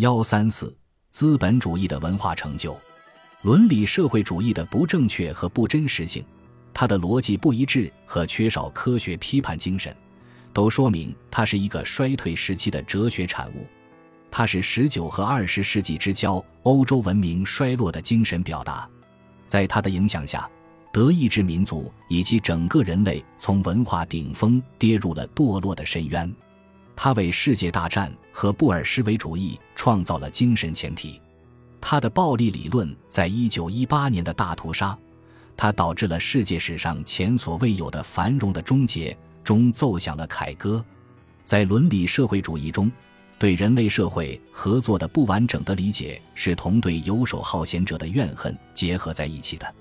幺三四资本主义的文化成就，伦理社会主义的不正确和不真实性，它的逻辑不一致和缺少科学批判精神，都说明它是一个衰退时期的哲学产物。它是十九和二十世纪之交欧洲文明衰落的精神表达。在它的影响下，德意志民族以及整个人类从文化顶峰跌入了堕落的深渊。他为世界大战和布尔什维主义创造了精神前提，他的暴力理论在一九一八年的大屠杀，他导致了世界史上前所未有的繁荣的终结中奏响了凯歌。在伦理社会主义中，对人类社会合作的不完整的理解是同对游手好闲者的怨恨结合在一起的。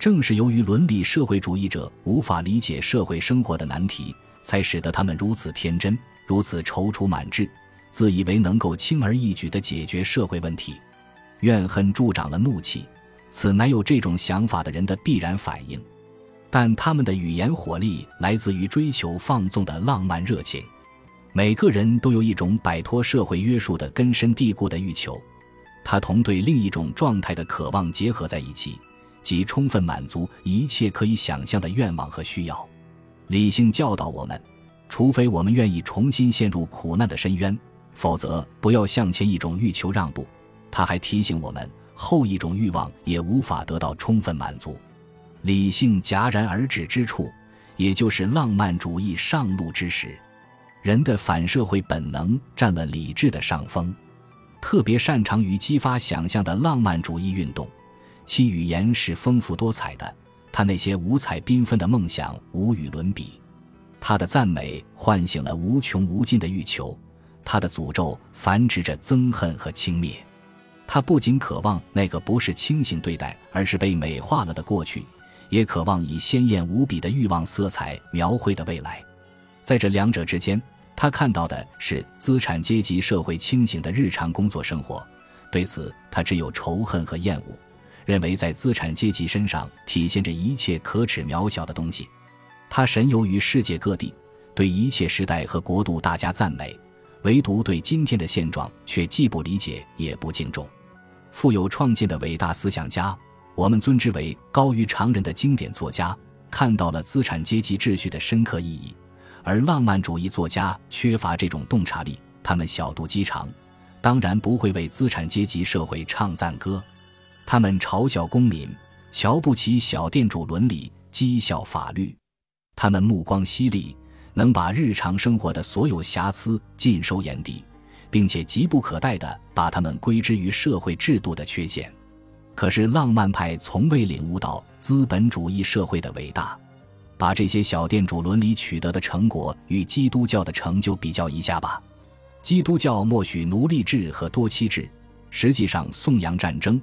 正是由于伦理社会主义者无法理解社会生活的难题，才使得他们如此天真。如此踌躇满志，自以为能够轻而易举地解决社会问题，怨恨助长了怒气，此乃有这种想法的人的必然反应。但他们的语言火力来自于追求放纵的浪漫热情。每个人都有一种摆脱社会约束的根深蒂固的欲求，它同对另一种状态的渴望结合在一起，即充分满足一切可以想象的愿望和需要。理性教导我们。除非我们愿意重新陷入苦难的深渊，否则不要向前一种欲求让步。他还提醒我们，后一种欲望也无法得到充分满足。理性戛然而止之处，也就是浪漫主义上路之时。人的反社会本能占了理智的上风。特别擅长于激发想象的浪漫主义运动，其语言是丰富多彩的。他那些五彩缤纷的梦想无与伦比。他的赞美唤醒了无穷无尽的欲求，他的诅咒繁殖着憎恨和轻蔑。他不仅渴望那个不是清醒对待，而是被美化了的过去，也渴望以鲜艳无比的欲望色彩描绘的未来。在这两者之间，他看到的是资产阶级社会清醒的日常工作生活。对此，他只有仇恨和厌恶，认为在资产阶级身上体现着一切可耻渺小的东西。他神游于世界各地，对一切时代和国度大加赞美，唯独对今天的现状却既不理解也不敬重。富有创建的伟大思想家，我们尊之为高于常人的经典作家，看到了资产阶级秩序的深刻意义；而浪漫主义作家缺乏这种洞察力，他们小肚鸡肠，当然不会为资产阶级社会唱赞歌。他们嘲笑公民，瞧不起小店主伦理，讥笑法律。他们目光犀利，能把日常生活的所有瑕疵尽收眼底，并且急不可待地把它们归之于社会制度的缺陷。可是浪漫派从未领悟到资本主义社会的伟大。把这些小店主伦理取得的成果与基督教的成就比较一下吧。基督教默许奴隶制和多妻制，实际上颂扬战争，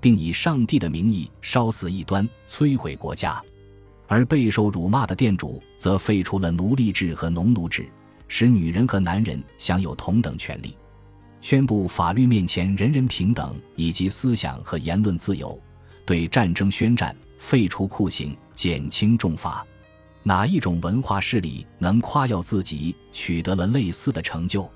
并以上帝的名义烧死异端，摧毁国家。而备受辱骂的店主则废除了奴隶制和农奴制，使女人和男人享有同等权利，宣布法律面前人人平等，以及思想和言论自由，对战争宣战，废除酷刑，减轻重罚。哪一种文化势力能夸耀自己取得了类似的成就？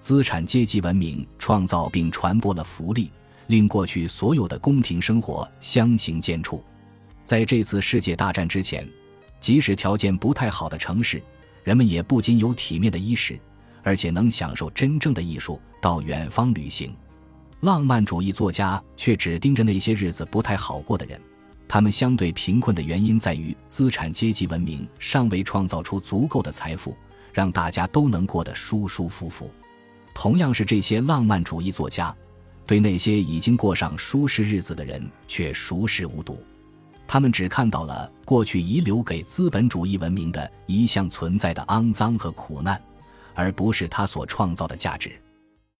资产阶级文明创造并传播了福利，令过去所有的宫廷生活相形见绌。在这次世界大战之前，即使条件不太好的城市，人们也不仅有体面的衣食，而且能享受真正的艺术，到远方旅行。浪漫主义作家却只盯着那些日子不太好过的人，他们相对贫困的原因在于资产阶级文明尚未创造出足够的财富，让大家都能过得舒舒服服。同样是这些浪漫主义作家，对那些已经过上舒适日子的人却熟视无睹。他们只看到了过去遗留给资本主义文明的一项存在的肮脏和苦难，而不是它所创造的价值。